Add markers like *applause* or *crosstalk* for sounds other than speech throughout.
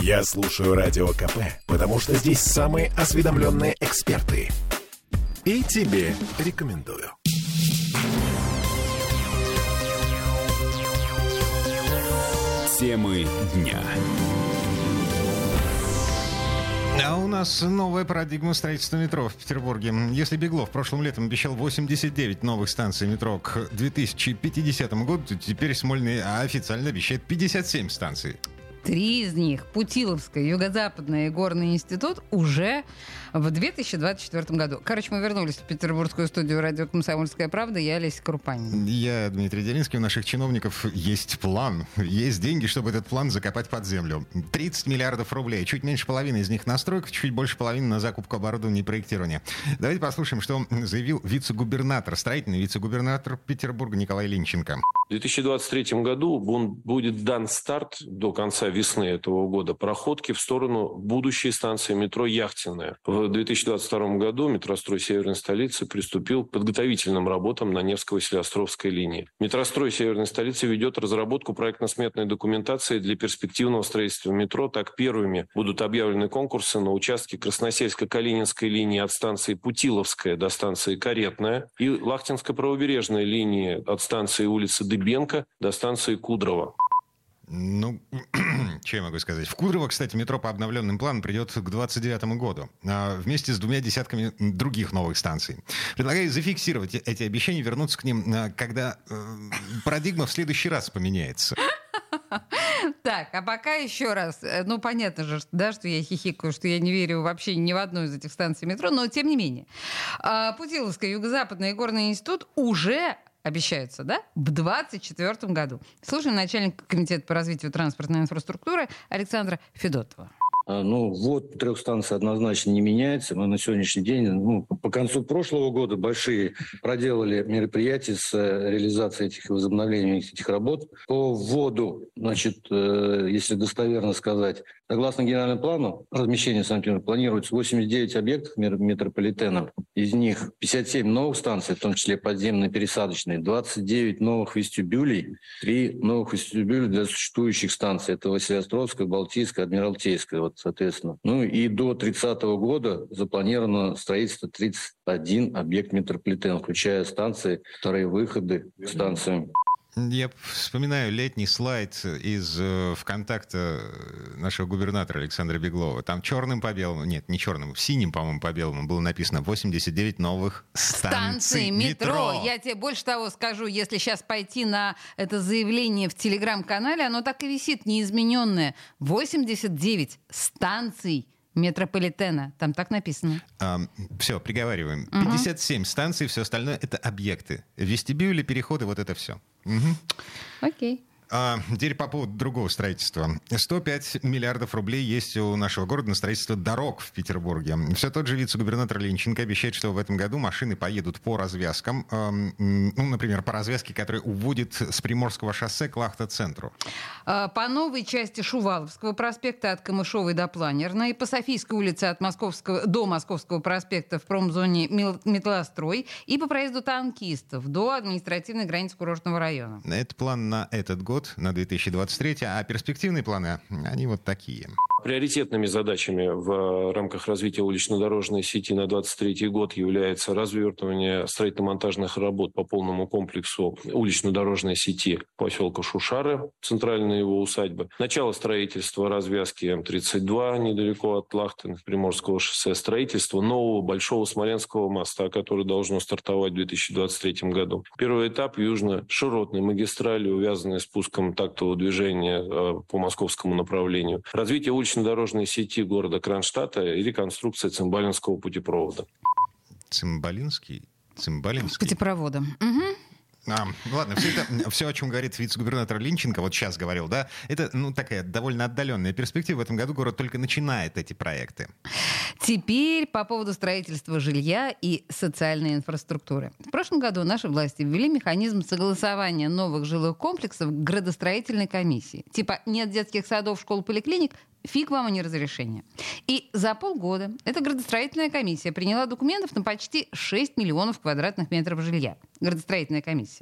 Я слушаю Радио КП, потому что здесь самые осведомленные эксперты. И тебе рекомендую. Темы дня. А у нас новая парадигма строительства метро в Петербурге. Если Беглов прошлым летом обещал 89 новых станций метро к 2050 году, то теперь Смольный официально обещает 57 станций. Три из них, Путиловская, Юго-Западная и Горный институт, уже в 2024 году. Короче, мы вернулись в петербургскую студию радио «Комсомольская правда». Я Олеся Крупанин. Я Дмитрий Делинский. У наших чиновников есть план. Есть деньги, чтобы этот план закопать под землю. 30 миллиардов рублей. Чуть меньше половины из них на стройку, чуть больше половины на закупку оборудования и проектирование. Давайте послушаем, что заявил вице-губернатор, строительный вице-губернатор Петербурга Николай Линченко. В 2023 году будет дан старт до конца весны этого года проходки в сторону будущей станции метро Яхтенная. В 2022 году метрострой Северной столицы приступил к подготовительным работам на Невско-Василиостровской линии. Метрострой Северной столицы ведет разработку проектно-сметной документации для перспективного строительства метро. Так первыми будут объявлены конкурсы на участке Красносельско-Калининской линии от станции Путиловская до станции Каретная и Лахтинско-правобережной линии от станции улицы Дыбенко до станции Кудрова. Ну, *clears throat* что я могу сказать? В Кудрово, кстати, метро по обновленным планам придет к 29 году, а, вместе с двумя десятками других новых станций. Предлагаю зафиксировать эти обещания, вернуться к ним, а, когда э, парадигма в следующий раз поменяется. *laughs* Так, а пока еще раз. Э, ну, понятно же, да, что я хихикаю, что я не верю вообще ни в одну из этих станций метро, но тем не менее. А, Путиловская, Юго-Западный Горный институт уже обещаются, да, в 2024 году. Слушаем начальника комитета по развитию транспортной инфраструктуры Александра Федотова. А, ну, вот трех станций однозначно не меняется. Мы на сегодняшний день, ну, по концу прошлого года большие проделали мероприятия с э, реализацией этих возобновления этих работ. По вводу, значит, э, если достоверно сказать, согласно генеральному плану размещения санкт планируется 89 объектов метрополитена. Из них 57 новых станций, в том числе подземные пересадочные, 29 новых вестибюлей, 3 новых вестибюля для существующих станций. Это Василиостровская, Балтийская, Адмиралтейская. Вот соответственно. Ну и до 30 года запланировано строительство 31 объект метрополитена, включая станции, вторые выходы к станциям. Я вспоминаю летний слайд из э, ВКонтакта нашего губернатора Александра Беглова. Там черным по белому, нет, не черным, синим, по-моему, по белому было написано 89 новых станций, станций метро. метро. Я тебе больше того скажу, если сейчас пойти на это заявление в телеграм-канале, оно так и висит неизмененное. 89 станций метрополитена. Там так написано. А, все, приговариваем. 57 угу. станций, все остальное это объекты. Вестибюли, переходы, вот это все. Угу. Окей. А, теперь по поводу другого строительства. 105 миллиардов рублей есть у нашего города на строительство дорог в Петербурге. Все тот же вице-губернатор Ленченко обещает, что в этом году машины поедут по развязкам. Э, ну, например, по развязке, которая уводит с Приморского шоссе к Лахта-центру. А, по новой части Шуваловского проспекта от Камышовой до Планерной, по Софийской улице от Московского, до Московского проспекта в промзоне Метлострой и по проезду танкистов до административной границы курортного района. Это план на этот год год, на 2023, а перспективные планы, они вот такие. Приоритетными задачами в рамках развития улично-дорожной сети на 2023 год является развертывание строительно-монтажных работ по полному комплексу улично-дорожной сети поселка Шушары, центральной его усадьбы, начало строительства развязки М-32 недалеко от Лахтен, Приморского шоссе, строительство нового Большого Смоленского моста, который должно стартовать в 2023 году. Первый этап южно-широтной магистрали, увязанной с пуском тактового движения э, по московскому направлению. Развитие уличной улично-дорожной сети города Кронштадта и реконструкция Цимбалинского путепровода. Цимбалинский? Цимбалинский? Путепровода. Угу. А, ладно, все, это, все, о чем говорит вице-губернатор Линченко, вот сейчас говорил, да, это ну, такая довольно отдаленная перспектива. В этом году город только начинает эти проекты. Теперь по поводу строительства жилья и социальной инфраструктуры. В прошлом году наши власти ввели механизм согласования новых жилых комплексов градостроительной комиссии. Типа нет детских садов, школ, поликлиник, Фиг вам, а не разрешение. И за полгода эта градостроительная комиссия приняла документов на почти 6 миллионов квадратных метров жилья. Градостроительная комиссия.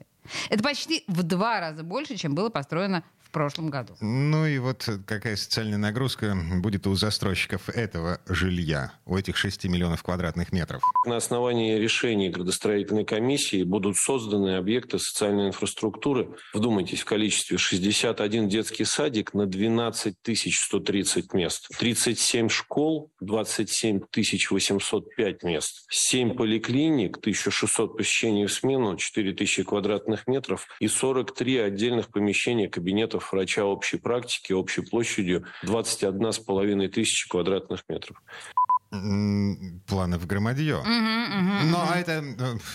Это почти в два раза больше, чем было построено прошлом году. Ну и вот какая социальная нагрузка будет у застройщиков этого жилья, у этих 6 миллионов квадратных метров? На основании решений градостроительной комиссии будут созданы объекты социальной инфраструктуры. Вдумайтесь, в количестве 61 детский садик на 12 130 мест, 37 школ, 27 805 мест, 7 поликлиник, 1600 посещений в смену, 4000 квадратных метров и 43 отдельных помещения кабинетов врача общей практики общей площадью 21,5 тысячи квадратных метров планы в громадье. Но это,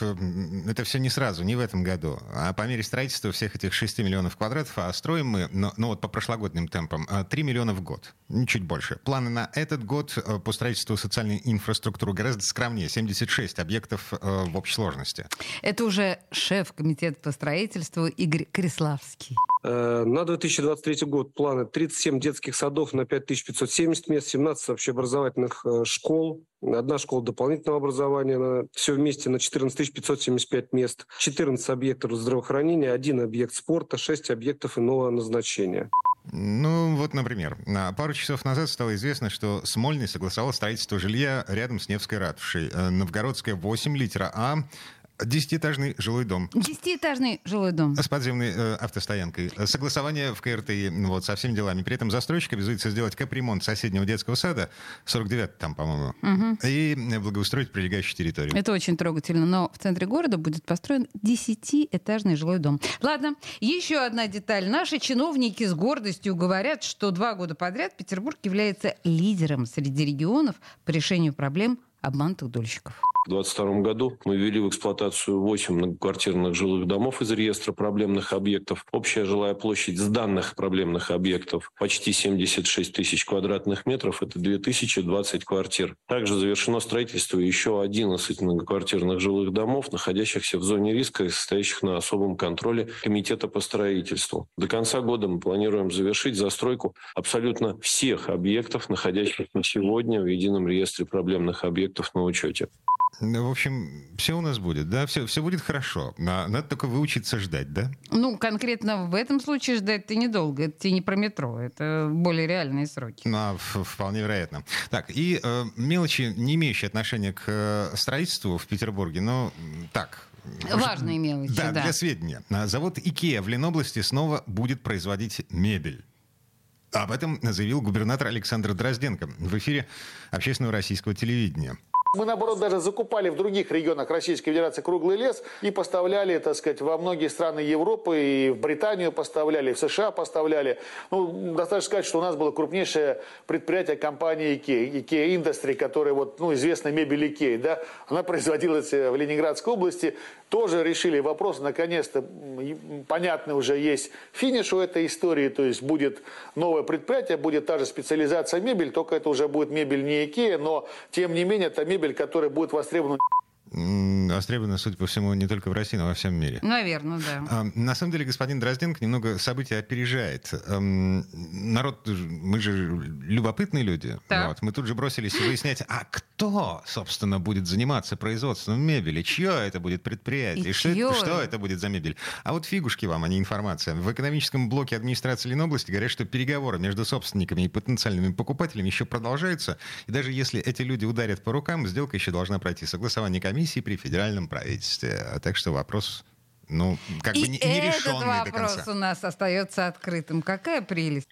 э, это все не сразу, не в этом году. А по мере строительства всех этих 6 миллионов квадратов, а строим мы, ну, ну вот по прошлогодним темпам, 3 э, миллиона в год, чуть больше. Планы на этот год э, по строительству социальной инфраструктуры гораздо скромнее, 76 объектов в общей сложности. Это уже шеф комитета по строительству Игорь Криславский. На 2023 год планы 37 детских садов на 5570 мест, 17 общеобразовательных школ, одна школа дополнительного образования, на, все вместе на 14 575 мест, 14 объектов здравоохранения, один объект спорта, 6 объектов иного назначения. Ну, вот, например, пару часов назад стало известно, что Смольный согласовал строительство жилья рядом с Невской ратушей. Э, Новгородская 8, литера А, Десятиэтажный жилой дом. Десятиэтажный жилой дом. С подземной э, автостоянкой. Согласование в КРТИ вот, со всеми делами. При этом застройщик обязуется сделать капремонт соседнего детского сада, 49 там, по-моему, угу. и благоустроить прилегающую территорию. Это очень трогательно. Но в центре города будет построен десятиэтажный жилой дом. Ладно, еще одна деталь. Наши чиновники с гордостью говорят, что два года подряд Петербург является лидером среди регионов по решению проблем обманутых дольщиков. В 2022 году мы ввели в эксплуатацию 8 многоквартирных жилых домов из реестра проблемных объектов. Общая жилая площадь с данных проблемных объектов почти 76 тысяч квадратных метров. Это 2020 квартир. Также завершено строительство еще 11 многоквартирных жилых домов, находящихся в зоне риска и состоящих на особом контроле Комитета по строительству. До конца года мы планируем завершить застройку абсолютно всех объектов, находящихся сегодня в едином реестре проблемных объектов на учете. В общем, все у нас будет, да, все, все будет хорошо. Надо только выучиться ждать, да? Ну, конкретно в этом случае ждать ты недолго. Это тебе не про метро, это более реальные сроки. Ну, а, вполне вероятно. Так, и э, мелочи, не имеющие отношения к э, строительству в Петербурге, но так, Важные мелочи, да, да. для сведения. Завод IKEA в Ленобласти снова будет производить мебель. Об этом заявил губернатор Александр Дрозденко в эфире общественного российского телевидения. Мы, наоборот, даже закупали в других регионах Российской Федерации круглый лес и поставляли, так сказать, во многие страны Европы, и в Британию поставляли, и в США поставляли. Ну, достаточно сказать, что у нас было крупнейшее предприятие компании IKEA, IKEA Industry, которая, вот, ну, известная мебель IKEA, да, она производилась в Ленинградской области, тоже решили вопрос, наконец-то понятно уже есть финиш у этой истории, то есть будет новое предприятие, будет та же специализация мебель, только это уже будет мебель не Икея, но тем не менее это мебель, которая будет востребована востребована, судя по всему, не только в России, но во всем мире. Наверное, да. А, на самом деле, господин Дрозденко немного события опережает. Эм, народ, мы же любопытные люди. Вот, мы тут же бросились выяснять, а кто, собственно, будет заниматься производством мебели? Чье это будет предприятие? И что, это, что это будет за мебель? А вот фигушки вам, а не информация. В экономическом блоке администрации Ленобласти говорят, что переговоры между собственниками и потенциальными покупателями еще продолжаются. И даже если эти люди ударят по рукам, сделка еще должна пройти согласование комиссии комиссии при федеральном правительстве. А так что вопрос ну, как и бы не, не решенный этот вопрос у нас остается открытым. Какая прелесть.